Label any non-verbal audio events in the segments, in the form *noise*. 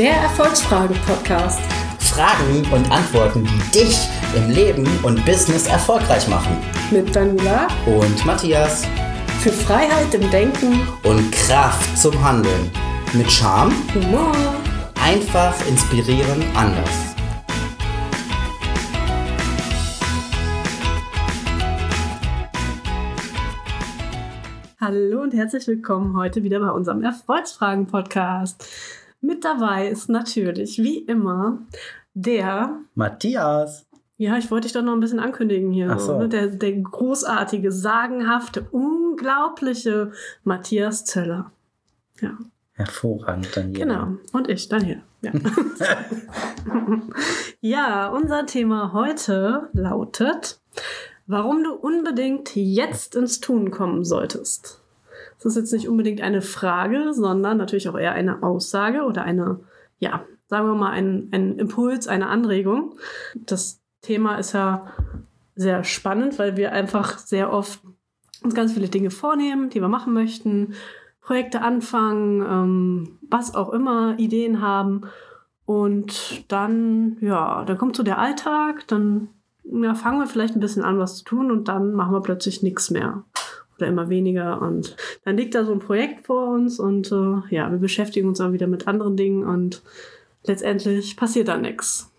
Der Erfolgsfrage-Podcast. Fragen und Antworten, die dich im Leben und Business erfolgreich machen. Mit Daniela Und Matthias. für Freiheit im Denken, Und Kraft zum Handeln. Mit Charme, Humor. einfach inspirieren, anders. Hallo und herzlich willkommen heute wieder bei unserem Erfolgsfragen-Podcast. Mit dabei ist natürlich, wie immer, der, Matthias. ja, ich wollte dich doch noch ein bisschen ankündigen hier, so. ne? der, der großartige, sagenhafte, unglaubliche Matthias Zöller. Ja, Hervorragend, Daniela. genau. Und ich, Daniel. Ja. *laughs* *laughs* ja, unser Thema heute lautet, warum du unbedingt jetzt ins Tun kommen solltest. Das ist jetzt nicht unbedingt eine Frage, sondern natürlich auch eher eine Aussage oder eine, ja, sagen wir mal, ein, ein Impuls, eine Anregung. Das Thema ist ja sehr spannend, weil wir einfach sehr oft uns ganz viele Dinge vornehmen, die wir machen möchten, Projekte anfangen, ähm, was auch immer, Ideen haben. Und dann, ja, dann kommt so der Alltag, dann ja, fangen wir vielleicht ein bisschen an, was zu tun und dann machen wir plötzlich nichts mehr oder immer weniger. Und dann liegt da so ein Projekt vor uns und äh, ja, wir beschäftigen uns auch wieder mit anderen Dingen und letztendlich passiert da nichts.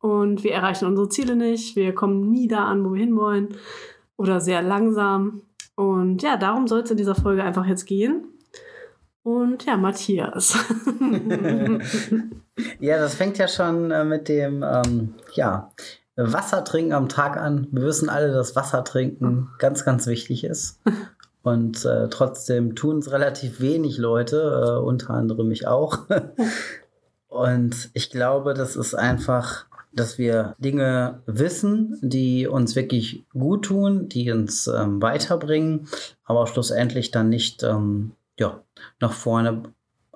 Und wir erreichen unsere Ziele nicht, wir kommen nie da an, wo wir hinwollen oder sehr langsam. Und ja, darum soll es in dieser Folge einfach jetzt gehen. Und ja, Matthias. *laughs* Ja, das fängt ja schon äh, mit dem ähm, ja, Wasser trinken am Tag an. Wir wissen alle, dass Wasser trinken ganz, ganz wichtig ist. *laughs* Und äh, trotzdem tun es relativ wenig Leute, äh, unter anderem ich auch. *laughs* Und ich glaube, das ist einfach, dass wir Dinge wissen, die uns wirklich gut tun, die uns ähm, weiterbringen, aber schlussendlich dann nicht ähm, ja, nach vorne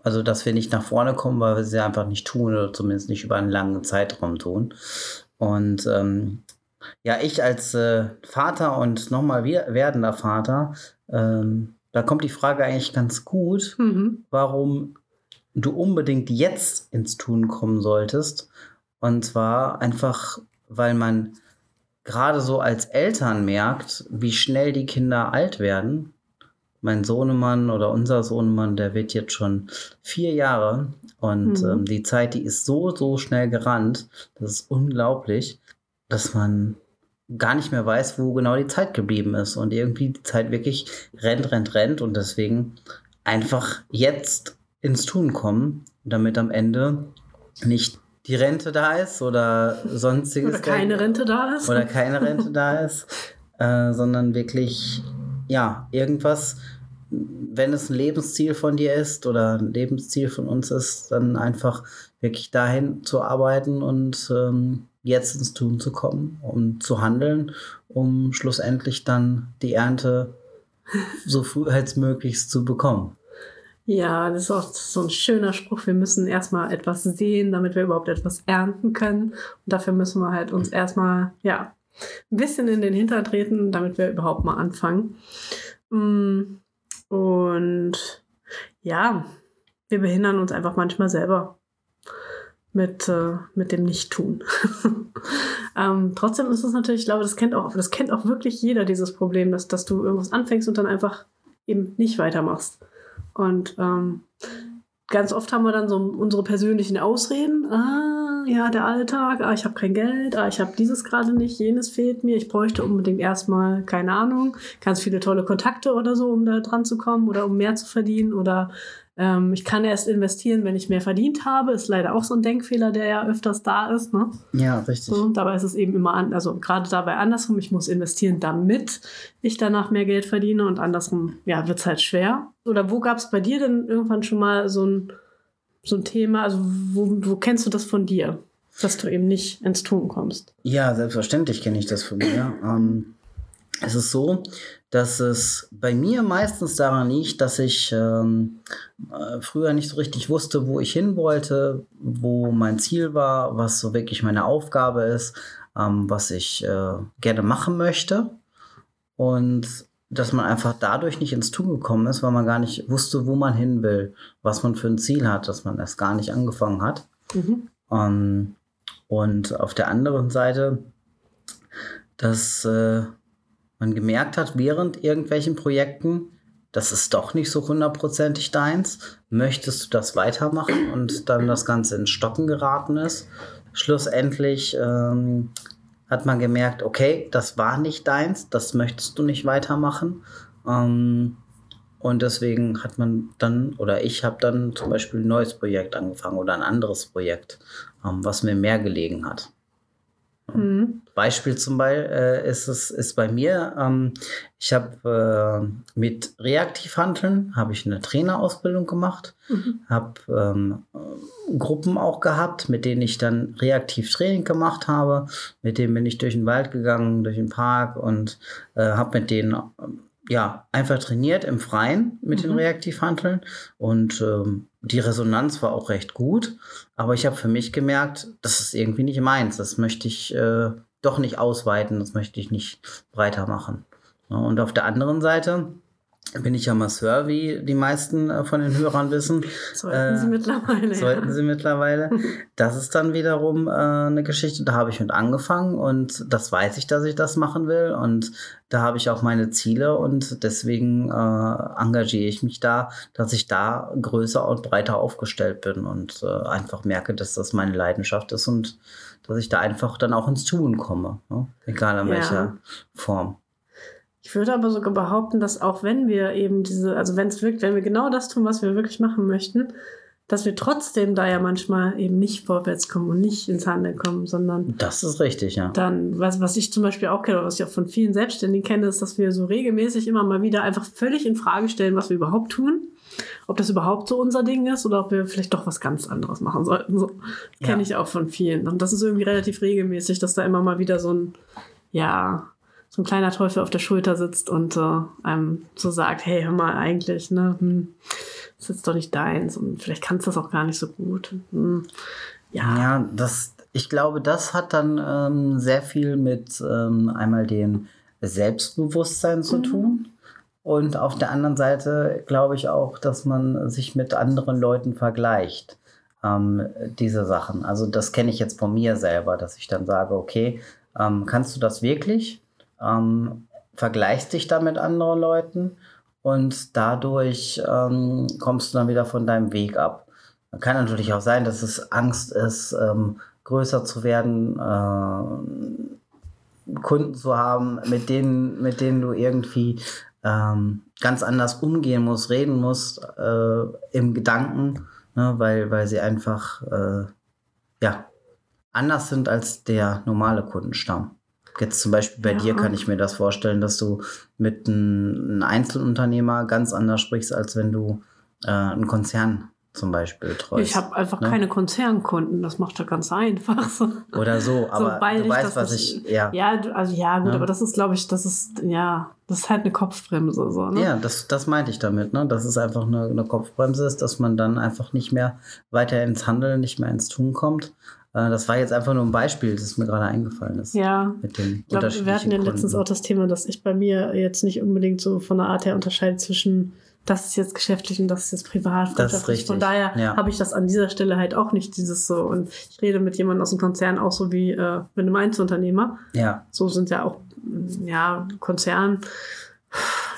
also, dass wir nicht nach vorne kommen, weil wir sie einfach nicht tun oder zumindest nicht über einen langen Zeitraum tun. Und ähm, ja, ich als äh, Vater und nochmal werdender Vater, ähm, da kommt die Frage eigentlich ganz gut, mhm. warum du unbedingt jetzt ins Tun kommen solltest. Und zwar einfach, weil man gerade so als Eltern merkt, wie schnell die Kinder alt werden mein Sohnemann oder unser Sohnemann, der wird jetzt schon vier Jahre und Mhm. ähm, die Zeit, die ist so, so schnell gerannt. Das ist unglaublich, dass man gar nicht mehr weiß, wo genau die Zeit geblieben ist und irgendwie die Zeit wirklich rennt, rennt, rennt und deswegen einfach jetzt ins Tun kommen, damit am Ende nicht die Rente da ist oder sonstiges. Oder keine Rente da ist. oder keine Rente da *laughs* ist, äh, sondern wirklich, ja, irgendwas, wenn es ein Lebensziel von dir ist oder ein Lebensziel von uns ist, dann einfach wirklich dahin zu arbeiten und ähm, jetzt ins Tun zu kommen, um zu handeln, um schlussendlich dann die Ernte so früh als möglichst zu bekommen. Ja, das ist auch so ein schöner Spruch. Wir müssen erstmal etwas sehen, damit wir überhaupt etwas ernten können. Und dafür müssen wir halt uns erstmal, ja, ein bisschen in den Hintern treten, damit wir überhaupt mal anfangen. Mm, Und ja, wir behindern uns einfach manchmal selber mit, äh, mit dem Nicht-Tun. *laughs* ähm, trotzdem ist es natürlich, ich glaube, das kennt auch, das kennt auch wirklich jeder, dieses Problem, dass, dass du irgendwas anfängst und dann einfach eben nicht weitermachst. Und ähm, ganz oft haben wir dann so unsere persönlichen Ausreden. Ah, ja, der Alltag, ah, ich habe kein Geld, ah, ich habe dieses gerade nicht, jenes fehlt mir, ich bräuchte unbedingt erstmal, keine Ahnung, ganz viele tolle Kontakte oder so, um da dran zu kommen oder um mehr zu verdienen. Oder ähm, ich kann erst investieren, wenn ich mehr verdient habe. Ist leider auch so ein Denkfehler, der ja öfters da ist. Ne? Ja, richtig. So, dabei ist es eben immer an, also gerade dabei andersrum, ich muss investieren, damit ich danach mehr Geld verdiene und andersrum, ja, wird es halt schwer. Oder wo gab es bei dir denn irgendwann schon mal so ein, so ein Thema, also wo, wo kennst du das von dir, dass du eben nicht ins Tun kommst? Ja, selbstverständlich kenne ich das von mir. Ähm, es ist so, dass es bei mir meistens daran liegt, dass ich ähm, äh, früher nicht so richtig wusste, wo ich hin wollte, wo mein Ziel war, was so wirklich meine Aufgabe ist, ähm, was ich äh, gerne machen möchte. Und dass man einfach dadurch nicht ins Tun gekommen ist, weil man gar nicht wusste, wo man hin will, was man für ein Ziel hat, dass man erst gar nicht angefangen hat. Mhm. Ähm, und auf der anderen Seite, dass äh, man gemerkt hat, während irgendwelchen Projekten, das ist doch nicht so hundertprozentig deins. Möchtest du das weitermachen und dann das Ganze ins Stocken geraten ist? Schlussendlich ähm, hat man gemerkt, okay, das war nicht deins, das möchtest du nicht weitermachen. Ähm, und deswegen hat man dann, oder ich habe dann zum Beispiel ein neues Projekt angefangen oder ein anderes Projekt, ähm, was mir mehr gelegen hat. Mhm. Beispiel zum Beispiel äh, ist es ist bei mir. Ähm, ich habe äh, mit Reaktivhandeln habe ich eine Trainerausbildung gemacht, Mhm. habe ähm, äh, Gruppen auch gehabt, mit denen ich dann reaktiv Training gemacht habe. Mit denen bin ich durch den Wald gegangen, durch den Park und äh, habe mit denen ja einfach trainiert im Freien mit den Mhm. Reaktivhandeln und ähm, die Resonanz war auch recht gut. Aber ich habe für mich gemerkt, das ist irgendwie nicht meins. Das möchte ich äh, doch nicht ausweiten, das möchte ich nicht breiter machen. Ja, und auf der anderen Seite bin ich ja Masseur, wie die meisten äh, von den Hörern wissen. Sollten Sie Äh, mittlerweile. Sollten ja. sie mittlerweile. *laughs* Das ist dann wiederum äh, eine Geschichte, da habe ich mit angefangen und das weiß ich, dass ich das machen will und da habe ich auch meine Ziele und deswegen äh, engagiere ich mich da, dass ich da größer und breiter aufgestellt bin und äh, einfach merke, dass das meine Leidenschaft ist und dass ich da einfach dann auch ins Tun komme, ne? egal in Ja. welcher Form. Ich würde aber sogar behaupten, dass auch wenn wir eben diese, also wenn es wirkt, wenn wir genau das tun, was wir wirklich machen möchten, dass wir trotzdem da ja manchmal eben nicht vorwärts kommen und nicht ins Handeln kommen, sondern Das ist richtig, ja. dann, was, was ich zum Beispiel auch kenne, oder was ich auch von vielen Selbstständigen kenne, ist, dass wir so regelmäßig immer mal wieder einfach völlig in Frage stellen, was wir überhaupt tun. Ob das überhaupt so unser Ding ist oder ob wir vielleicht doch was ganz anderes machen sollten. So Ja. kenne ich auch von vielen. Und das ist irgendwie relativ regelmäßig, dass da immer mal wieder so ein, ja, so ein kleiner Teufel auf der Schulter sitzt und äh, einem so sagt, hey, hör mal, eigentlich, ne, hm, das ist jetzt doch nicht deins und vielleicht kannst du das auch gar nicht so gut. Hm, ja, Ja, das, ich glaube, das hat dann ähm, sehr viel mit ähm, einmal dem Selbstbewusstsein zu Mhm. tun. Und auf der anderen Seite glaube ich auch, dass man sich mit anderen Leuten vergleicht. Ähm, diese Sachen. Also das kenne ich jetzt von mir selber, dass ich dann sage, okay, ähm, kannst du das wirklich? Ähm, vergleichst dich da mit anderen Leuten und dadurch ähm, kommst du dann wieder von deinem Weg ab. Kann natürlich auch sein, dass es Angst ist, ähm, größer zu werden, äh, Kunden zu haben, mit denen, mit denen du irgendwie ähm, ganz anders umgehen musst, reden musst äh, im Gedanken, ne, weil, weil sie einfach äh, ja, anders sind als der normale Kundenstamm. Jetzt zum Beispiel bei Ja. dir kann ich mir das vorstellen, dass du mit einem Einzelunternehmer ganz anders sprichst, als wenn du äh, einen Konzern zum Beispiel betreust. ich habe einfach ne? keine Konzernkunden, das macht ja ganz einfach. *laughs* So. Oder so, aber Sobald du ich weißt, was ich. Ja, Ja, also ja, gut, Ja. aber das ist, glaube ich, das ist, ja, das ist halt eine Kopfbremse, so, ne? ja das, das meinte ich damit, ne? dass es einfach eine, eine Kopfbremse ist, dass man dann einfach nicht mehr weiter ins Handeln, nicht mehr ins Tun kommt. Äh, das war jetzt einfach nur ein Beispiel, das mir gerade eingefallen ist. Ja. Mit den Ich glaube, wir hatten ja letztens auch das Thema, dass ich bei mir jetzt nicht unbedingt so von der Art her unterscheide zwischen das ist jetzt geschäftlich und das ist jetzt privat. Das ist freundschaftlich. Von richtig, daher ja. habe ich das an dieser Stelle halt auch nicht dieses so. Und ich rede mit jemandem aus dem Konzern auch so wie äh, mit einem Einzelunternehmer. Ja, So sind ja auch, mm, ja, Konzern.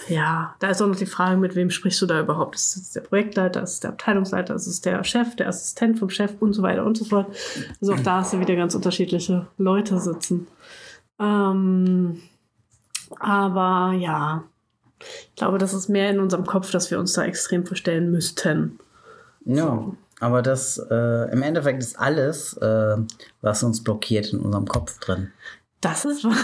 Ja, da ist auch noch die Frage, mit wem sprichst du da überhaupt? Ist es der Projektleiter, ist es der Abteilungsleiter, ist es der Chef, der Assistent vom Chef und so weiter und so fort. Also auch da hast du wieder ganz unterschiedliche Leute sitzen. Ähm, aber ja, ich glaube, das ist mehr in unserem Kopf, dass wir uns da extrem verstellen müssten. ja. Aber das äh, im Endeffekt ist alles, äh, was uns blockiert in unserem Kopf drin. Das ist *laughs* was,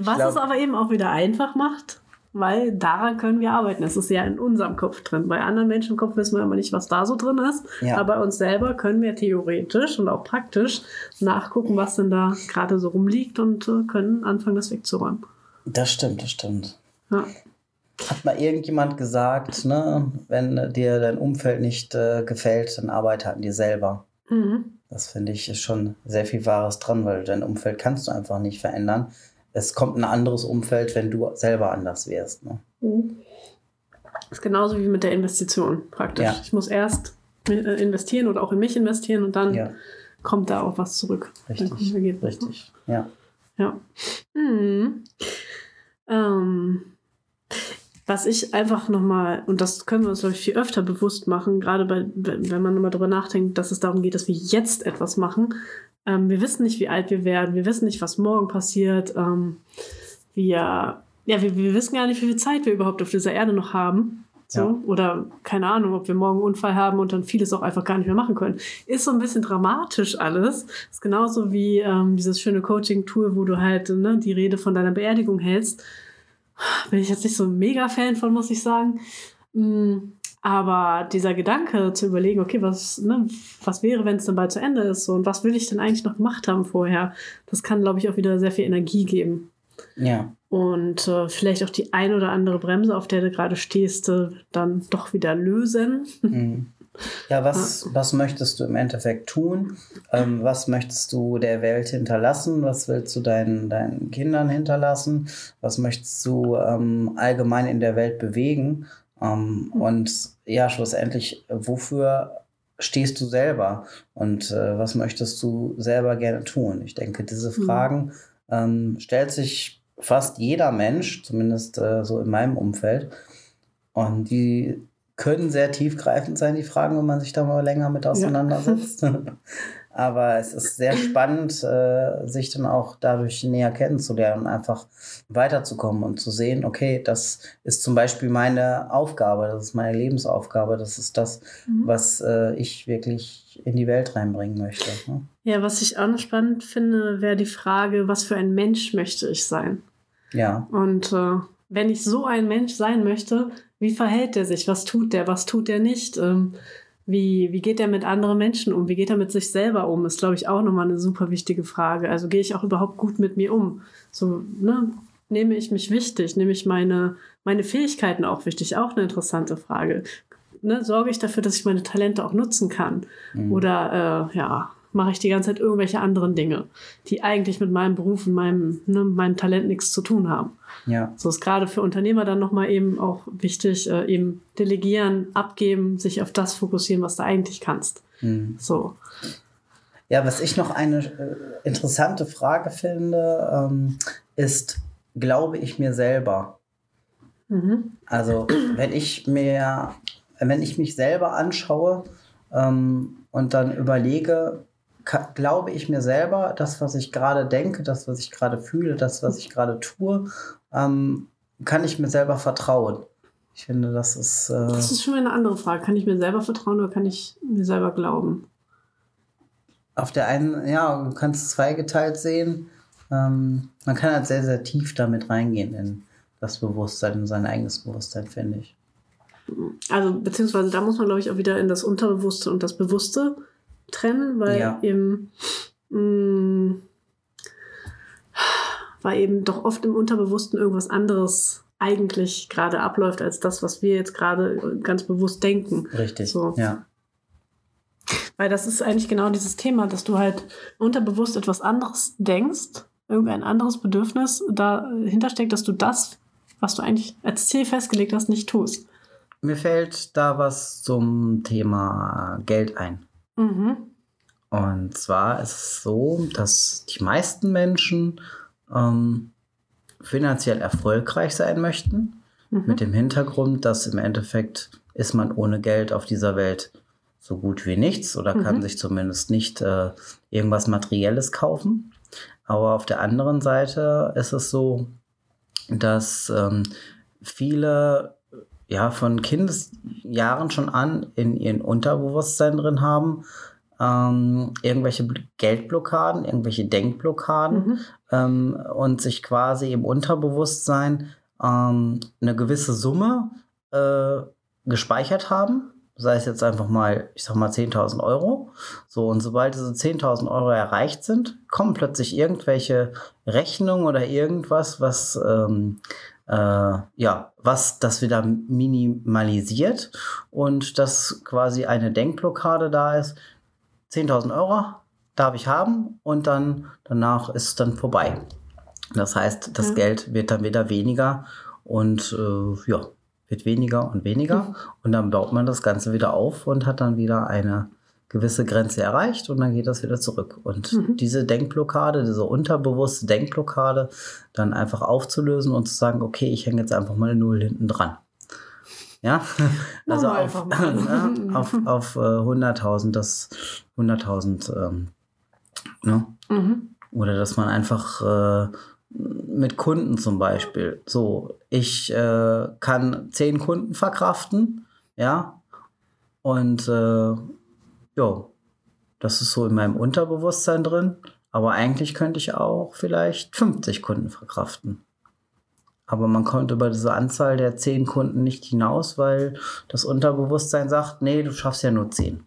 was glaub- es aber eben auch wieder einfach macht, weil daran können wir arbeiten. Es ist ja in unserem Kopf drin. Bei anderen Menschen im Kopf wissen wir immer nicht, was da so drin ist. Ja. Aber bei uns selber können wir theoretisch und auch praktisch nachgucken, was denn da gerade so rumliegt und äh, können anfangen, das wegzuräumen. Das stimmt, das stimmt. Ja. Hat mal irgendjemand gesagt, ne, wenn dir dein Umfeld nicht äh, gefällt, dann arbeite an dir selber. Mhm. Das finde ich ist schon sehr viel Wahres dran, weil dein Umfeld kannst du einfach nicht verändern. Es kommt ein anderes Umfeld, wenn du selber anders wärst. Ne? Mhm. Das ist genauso wie mit der Investition praktisch. Ja. Ich muss erst äh, investieren oder auch in mich investieren und dann Ja, kommt da auch was zurück. Richtig. Ergebnis, ne? Richtig. Ja. Ja. Mhm. Ähm, was ich einfach nochmal, und das können wir uns, glaube ich, viel öfter bewusst machen, gerade bei, wenn wenn man nochmal darüber nachdenkt, dass es darum geht, dass wir jetzt etwas machen. Ähm, wir wissen nicht, wie alt wir werden, wir wissen nicht, was morgen passiert. Ähm, wir, ja, wir, wir wissen gar nicht, wie viel Zeit wir überhaupt auf dieser Erde noch haben. So, Ja. Oder keine Ahnung, ob wir morgen einen Unfall haben und dann vieles auch einfach gar nicht mehr machen können. Ist so ein bisschen dramatisch alles. Ist genauso wie ähm, dieses schöne Coaching-Tool, wo du halt ne, die Rede von deiner Beerdigung hältst. Bin ich jetzt nicht so ein Mega-Fan von, muss ich sagen. Mm, Aber dieser Gedanke zu überlegen, okay, was, ne, was wäre, wenn es dann bald zu Ende ist so, und was will ich denn eigentlich noch gemacht haben vorher, das kann, glaube ich, auch wieder sehr viel Energie geben. Ja. Und äh, vielleicht auch die ein oder andere Bremse, auf der du gerade stehst, äh, dann doch wieder lösen. Mhm. Ja, was, *laughs* was möchtest du im Endeffekt tun? Ähm, was möchtest du der Welt hinterlassen? Was willst du deinen, deinen Kindern hinterlassen? Was möchtest du ähm, allgemein in der Welt bewegen? Ähm, und ja, schlussendlich, wofür stehst du selber? Und äh, was möchtest du selber gerne tun? Ich denke, diese Mhm. Fragen ähm, stellt sich fast jeder Mensch, zumindest äh, so in meinem Umfeld. Und die können sehr tiefgreifend sein, die Fragen, wenn man sich da mal länger mit auseinandersetzt. *laughs* *laughs* Aber es ist sehr spannend, äh, sich dann auch dadurch näher kennenzulernen und einfach weiterzukommen und zu sehen, okay, das ist zum Beispiel meine Aufgabe, das ist meine Lebensaufgabe, das ist das, Mhm. was äh, ich wirklich in die Welt reinbringen möchte. Ne? Ja, was ich auch noch spannend finde, wäre die Frage, was für ein Mensch möchte ich sein? Ja, Und äh, wenn ich so ein Mensch sein möchte, wie verhält er sich? Was tut der? Was tut er nicht? Ähm, wie, wie geht er mit anderen Menschen um? Wie geht er mit sich selber um? Ist, glaube ich, auch nochmal eine super wichtige Frage. Also gehe ich auch überhaupt gut mit mir um? So, ne? Nehme ich mich wichtig? Nehme ich meine, meine Fähigkeiten auch wichtig? Auch eine interessante Frage. Ne? Sorge ich dafür, dass ich meine Talente auch nutzen kann? Mhm. Oder äh, ja, mache ich die ganze Zeit irgendwelche anderen Dinge, die eigentlich mit meinem Beruf und meinem, ne, meinem Talent nichts zu tun haben? ja, So ist gerade für Unternehmer dann nochmal eben auch wichtig, äh, eben delegieren, abgeben, sich auf das fokussieren, was du eigentlich kannst. mhm. So. Ja, was ich noch eine äh, interessante Frage finde, ähm, ist, glaube ich mir selber? Mhm. Also, wenn ich mir, wenn ich mich selber anschaue ähm, und dann überlege, glaube ich mir selber, das, was ich gerade denke, das, was ich gerade fühle, das, was ich gerade tue, ähm, kann ich mir selber vertrauen? Ich finde, das ist. Äh, Das ist schon eine andere Frage. Kann ich mir selber vertrauen oder kann ich mir selber glauben? auf der einen, ja, du kannst es zweigeteilt sehen. Ähm, man kann halt sehr, sehr tief damit reingehen in das Bewusstsein, in sein eigenes Bewusstsein, finde ich. Also, beziehungsweise da muss man, glaube ich, auch wieder in das Unterbewusste und das Bewusste trennen, weil Ja. eben, mh, weil eben doch oft im Unterbewussten irgendwas anderes eigentlich gerade abläuft, als das, was wir jetzt gerade ganz bewusst denken. Richtig. So. Ja. Weil das ist eigentlich genau dieses Thema, dass du halt unterbewusst etwas anderes denkst, irgendein anderes Bedürfnis dahinter steckt, dass du das, was du eigentlich als Ziel festgelegt hast, nicht tust. Mir fällt da was zum Thema Geld ein. Mhm. Und zwar ist es so, dass die meisten Menschen ähm, finanziell erfolgreich sein möchten, Mhm. mit dem Hintergrund, dass im Endeffekt ist man ohne Geld auf dieser Welt so gut wie nichts oder kann Mhm. sich zumindest nicht äh, irgendwas Materielles kaufen. Aber auf der anderen Seite ist es so, dass ähm, viele ja von Kindesjahren schon an in ihren Unterbewusstsein drin haben, ähm, irgendwelche Bl- Geldblockaden, irgendwelche Denkblockaden Mhm. ähm, und sich quasi im Unterbewusstsein ähm, eine gewisse Summe äh, gespeichert haben. Sei es jetzt einfach mal, ich sag mal 10.000 Euro. So, und sobald diese 10.000 Euro erreicht sind, kommen plötzlich irgendwelche Rechnungen oder irgendwas, was, ähm, äh, ja, was das wieder minimalisiert und dass quasi eine Denkblockade da ist. 10.000 Euro darf ich haben und dann danach ist es dann vorbei. Das heißt, das Ja. Geld wird dann wieder weniger und äh, ja, wird weniger und weniger. Mhm. Und dann baut man das Ganze wieder auf und hat dann wieder eine gewisse Grenze erreicht und dann geht das wieder zurück. Und Mhm. diese Denkblockade, diese unterbewusste Denkblockade, dann einfach aufzulösen und zu sagen, okay, ich hänge jetzt einfach mal eine Null hinten dran. Ja, *laughs* also wir auf, *laughs* ne, auf, auf äh, 100.000, das 100.000, ähm, ne? Mhm. Oder dass man einfach äh, mit Kunden zum Beispiel, so, ich äh, kann zehn Kunden verkraften, ja, und ja, das ist so in meinem Unterbewusstsein drin, aber eigentlich könnte ich auch vielleicht 50 Kunden verkraften. Aber man kommt über diese Anzahl der zehn Kunden nicht hinaus, weil das Unterbewusstsein sagt, nee, du schaffst ja nur zehn.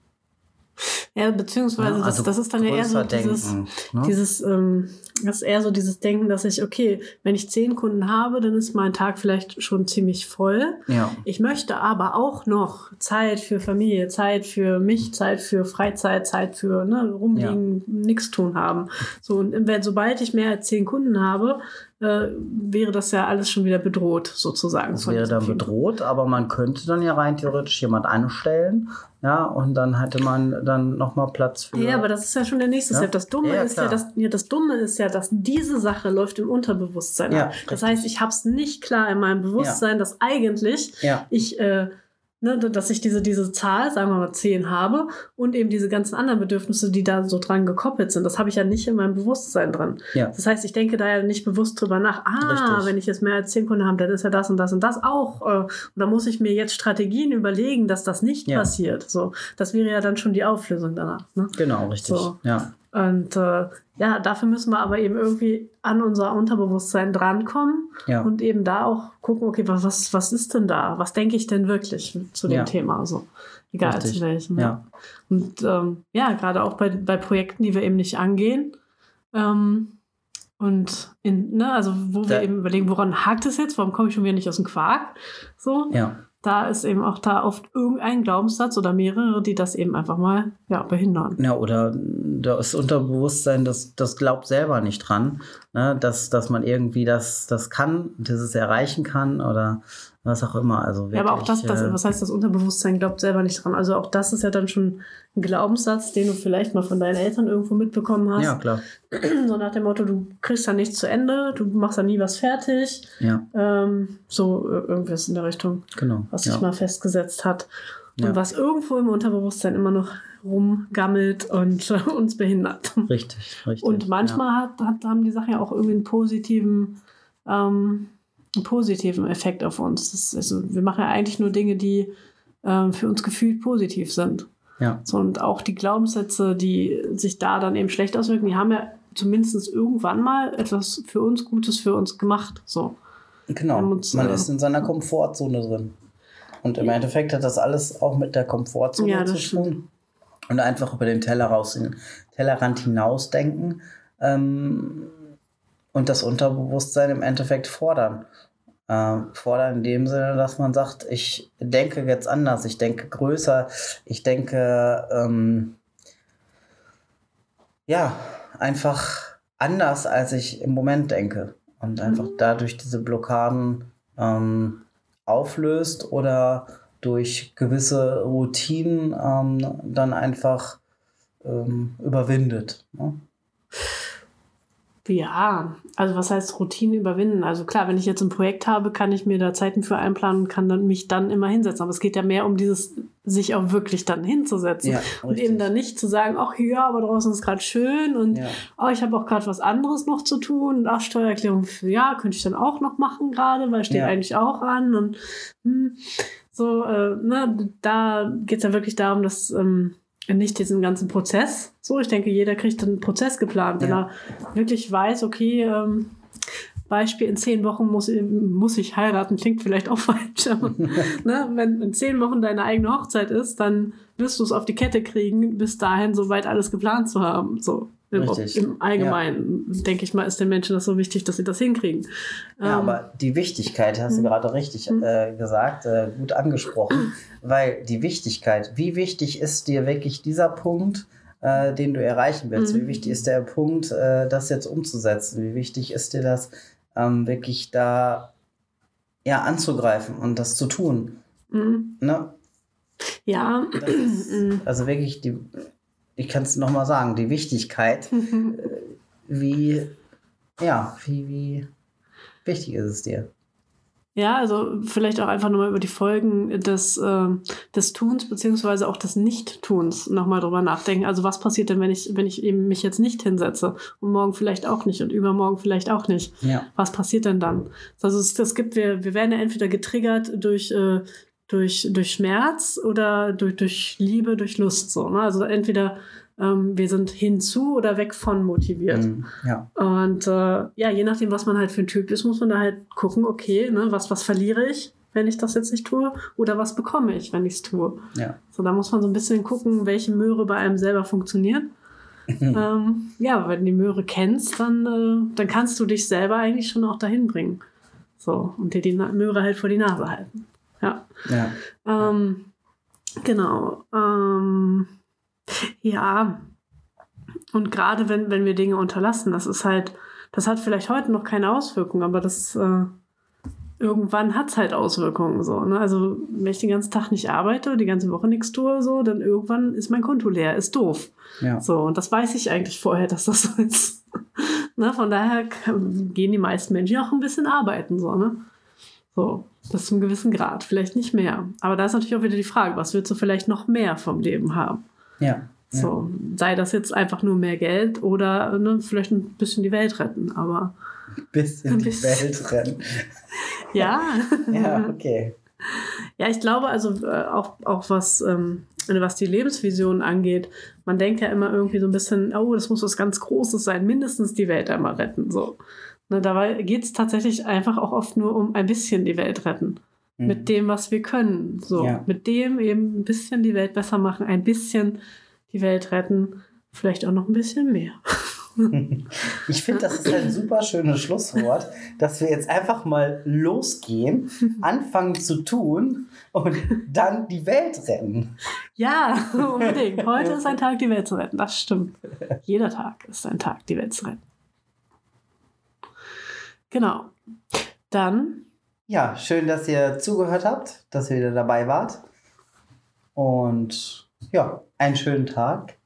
Ja, beziehungsweise Ja, das, also das ist dann ja eher so dieses, denken, ne? dieses ähm, das ist eher so dieses Denken, dass ich, okay, wenn ich zehn Kunden habe, dann ist mein Tag vielleicht schon ziemlich voll. Ja, Ich möchte aber auch noch Zeit für Familie, Zeit für mich, Zeit für Freizeit, Zeit für ne, rumliegen, nichts tun haben. So, und wenn, sobald ich mehr als zehn Kunden habe, äh, wäre das ja alles schon wieder bedroht, sozusagen. Das wäre dann bedroht, aber man könnte dann ja rein theoretisch jemand anstellen, ja, und dann hätte man dann nochmal Platz für. Ja, aber das ist ja schon der nächste Ja. Step. Das Dumme Ja, ist ja, dass, ja, das Dumme ist ja, dass diese Sache läuft im Unterbewusstsein. Ja, ab. das richtig. heißt, ich habe es nicht klar in meinem Bewusstsein, dass eigentlich ich, äh, ne, dass ich diese, diese Zahl, sagen wir mal 10 habe und eben diese ganzen anderen Bedürfnisse, die da so dran gekoppelt sind. Das habe ich ja nicht in meinem Bewusstsein dran. ja, Das heißt, ich denke da ja nicht bewusst drüber nach, ah, Richtig. wenn ich jetzt mehr als 10 Kunden habe, dann ist ja das und das und das auch. Äh, und da muss ich mir jetzt Strategien überlegen, dass das nicht Ja. passiert. So, das wäre ja dann schon die Auflösung danach. Ne? genau, richtig. So. Ja, Und äh, ja, dafür müssen wir aber eben irgendwie an unser Unterbewusstsein drankommen ja, und eben da auch gucken, okay, was, was, ist denn da? Was denke ich denn wirklich zu dem Ja. Thema? So, egal Richtig. zu welchem. ja, Und ähm, ja, gerade auch bei, bei Projekten, die wir eben nicht angehen. Ähm, und in, ne, also wo wir Da- eben überlegen, woran hakt es jetzt? Warum komme ich schon wieder nicht aus dem Quark? So, ja, da ist eben auch da oft irgendein Glaubenssatz oder mehrere, die das eben einfach mal ja, behindern. ja, oder das Unterbewusstsein, das, das glaubt selber nicht dran, ne, dass, dass man irgendwie das, das kann, dieses erreichen kann oder was auch immer. Also Ja, aber auch das, wirklich, das, äh, was heißt das Unterbewusstsein glaubt selber nicht dran. Also auch das ist ja dann schon ein Glaubenssatz, den du vielleicht mal von deinen Eltern irgendwo mitbekommen hast. ja, klar. *clears throat* So nach dem Motto, du kriegst da nichts zu Ende, du machst da nie was fertig. Ja, Ähm, so äh, irgendwas in der Richtung, genau. was ja. sich mal festgesetzt hat. Und Ja. was irgendwo im Unterbewusstsein immer noch rumgammelt und äh, *laughs* uns behindert. Richtig, richtig. Und manchmal hat, hat, haben die Sachen ja auch irgendwie einen positiven, ähm, einen positiven Effekt auf uns. Ist, also, wir machen ja eigentlich nur Dinge, die ähm, für uns gefühlt positiv sind. Ja, So, und auch die Glaubenssätze, die sich da dann eben schlecht auswirken, die haben ja zumindest irgendwann mal etwas für uns Gutes für uns gemacht. So. genau. Uns, man äh, ist in seiner Komfortzone drin. Und im Endeffekt hat das alles auch mit der Komfortzone Ja, das zu stimmt. tun. Und einfach über den Teller raus, den Tellerrand hinausdenken ähm, und das Unterbewusstsein im Endeffekt fordern. Äh, fordern in dem Sinne, dass man sagt, ich denke jetzt anders, ich denke größer, ich denke ähm, ja, einfach anders, als ich im Moment denke. Und einfach dadurch diese Blockaden ähm, auflöst oder durch gewisse Routinen ähm, dann einfach ähm, überwindet. Ne? Ja, also was heißt Routine überwinden? Also klar, wenn ich jetzt ein Projekt habe, kann ich mir da Zeiten für einplanen und kann dann mich dann immer hinsetzen. Aber es geht ja mehr um dieses, sich auch wirklich dann hinzusetzen. Ja, und eben dann nicht zu sagen, ach ja, aber draußen ist gerade schön und Ja. oh, ich habe auch gerade was anderes noch zu tun. Und ach, Steuererklärung für ja, könnte ich dann auch noch machen gerade, weil steht Ja. eigentlich auch an. Und hm, so, äh, ne, da geht es ja wirklich darum, dass ähm, nicht diesen ganzen Prozess. So, ich denke, jeder kriegt einen Prozess geplant, wenn Ja. er wirklich weiß, okay, ähm, Beispiel, in zehn Wochen muss, muss ich heiraten, klingt vielleicht auch *laughs* falsch, aber *laughs* ne, wenn in zehn Wochen deine eigene Hochzeit ist, dann wirst du es auf die Kette kriegen, bis dahin soweit alles geplant zu haben. So. Im, Richtig. Im Allgemeinen, denke ich mal, ist den Menschen das so wichtig, dass sie das hinkriegen. Ja, Ähm, aber die Wichtigkeit hast du Mhm. gerade richtig äh, gesagt, äh, gut angesprochen, *clears throat* weil die Wichtigkeit, wie wichtig ist dir wirklich dieser Punkt, äh, den du erreichen willst? Mhm. Wie wichtig ist der Punkt, äh, das jetzt umzusetzen? Wie wichtig ist dir das, ähm, wirklich da ja, anzugreifen und das zu tun? Mhm. Ne? Ja. Ist, *clears throat* also wirklich die, ich kann es nochmal sagen, die Wichtigkeit, *laughs* äh, wie, ja, wie, wie wichtig ist es dir? Ja, also vielleicht auch einfach nochmal über die Folgen des, äh, des Tuns beziehungsweise auch des Nicht-Tuns nochmal drüber nachdenken. Also was passiert denn, wenn ich, wenn ich eben mich jetzt nicht hinsetze und morgen vielleicht auch nicht und übermorgen vielleicht auch nicht? Ja. Was passiert denn dann? Also es, es gibt, wir, wir werden ja entweder getriggert durch, äh, durch, durch Schmerz oder durch, durch Liebe, durch Lust so. Ne? Also entweder ähm, wir sind hinzu oder weg von motiviert. Mhm, ja. Und äh, ja, je nachdem, was man halt für ein Typ ist, muss man da halt gucken, okay, ne, was, was verliere ich, wenn ich das jetzt nicht tue, oder was bekomme ich, wenn ich es tue. Ja. So, da muss man so ein bisschen gucken, welche Möhre bei einem selber funktioniert. *laughs* ähm, ja, wenn du die Möhre kennst, dann, äh, dann kannst du dich selber eigentlich schon auch dahin bringen. So, und dir die Möhre halt vor die Nase halten. Ja. ja. Ähm, genau. Ähm, ja, und gerade wenn, wenn wir Dinge unterlassen, das ist halt, das hat vielleicht heute noch keine Auswirkung, aber das äh, irgendwann hat es halt Auswirkungen so. Ne? Also wenn ich den ganzen Tag nicht arbeite, die ganze Woche nichts tue, so, dann irgendwann ist mein Konto leer, ist doof. Ja. So, und das weiß ich eigentlich vorher, dass das *laughs* so ist. ne? Von daher gehen die meisten Menschen auch ein bisschen arbeiten, so, ne? So, bis zum gewissen Grad, vielleicht nicht mehr. Aber da ist natürlich auch wieder die Frage, was willst du vielleicht noch mehr vom Leben haben? Ja. So, sei das jetzt einfach nur mehr Geld oder ne, vielleicht ein bisschen die Welt retten, aber. Ein bisschen, ein bisschen. die Welt retten. *laughs* ja. *laughs* ja, okay. Ja, ich glaube also äh, auch, auch was, ähm, was die Lebensvision angeht, man denkt ja immer irgendwie so ein bisschen, oh, das muss was ganz Großes sein, mindestens die Welt einmal retten. So. Ne, dabei geht es tatsächlich einfach auch oft nur um ein bisschen die Welt retten. Mhm. Mit dem, was wir können. So, ja. mit dem eben ein bisschen die Welt besser machen, ein bisschen die Welt retten, vielleicht auch noch ein bisschen mehr. *laughs* Ich finde, das ist ein super schönes Schlusswort, dass wir jetzt einfach mal losgehen, *laughs* anfangen zu tun und dann die Welt retten. Ja, unbedingt. Heute ist ein Tag, die Welt zu retten. Das stimmt. *laughs* Jeder Tag ist ein Tag, die Welt zu retten. Genau. Dann ja, schön, dass ihr zugehört habt, dass ihr wieder dabei wart. Und ja, einen schönen Tag,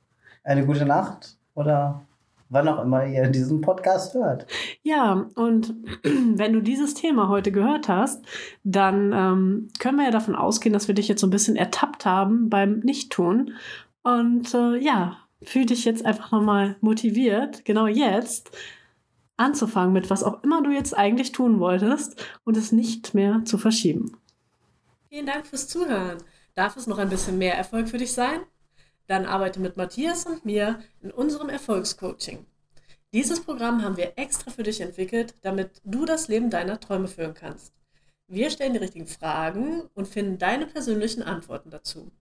eine gute Nacht oder wann auch immer ihr diesen Podcast hört. Ja, und *clears throat* wenn du dieses Thema heute gehört hast, dann ähm, können wir ja davon ausgehen, dass wir dich jetzt so ein bisschen ertappt haben beim Nichttun. Und äh, ja, fühl dich jetzt einfach nochmal motiviert, genau jetzt anzufangen mit was auch immer du jetzt eigentlich tun wolltest und es nicht mehr zu verschieben. Vielen Dank fürs Zuhören. Darf es noch ein bisschen mehr Erfolg für dich sein? Dann arbeite mit Matthias und mir in unserem Erfolgscoaching. Dieses Programm haben wir extra für dich entwickelt, damit du das Leben deiner Träume führen kannst. Wir stellen die richtigen Fragen und finden deine persönlichen Antworten dazu.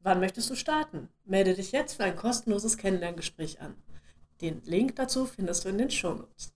Wann möchtest du starten? Melde dich jetzt für ein kostenloses Kennenlerngespräch an. Den Link dazu findest du in den Shownotes.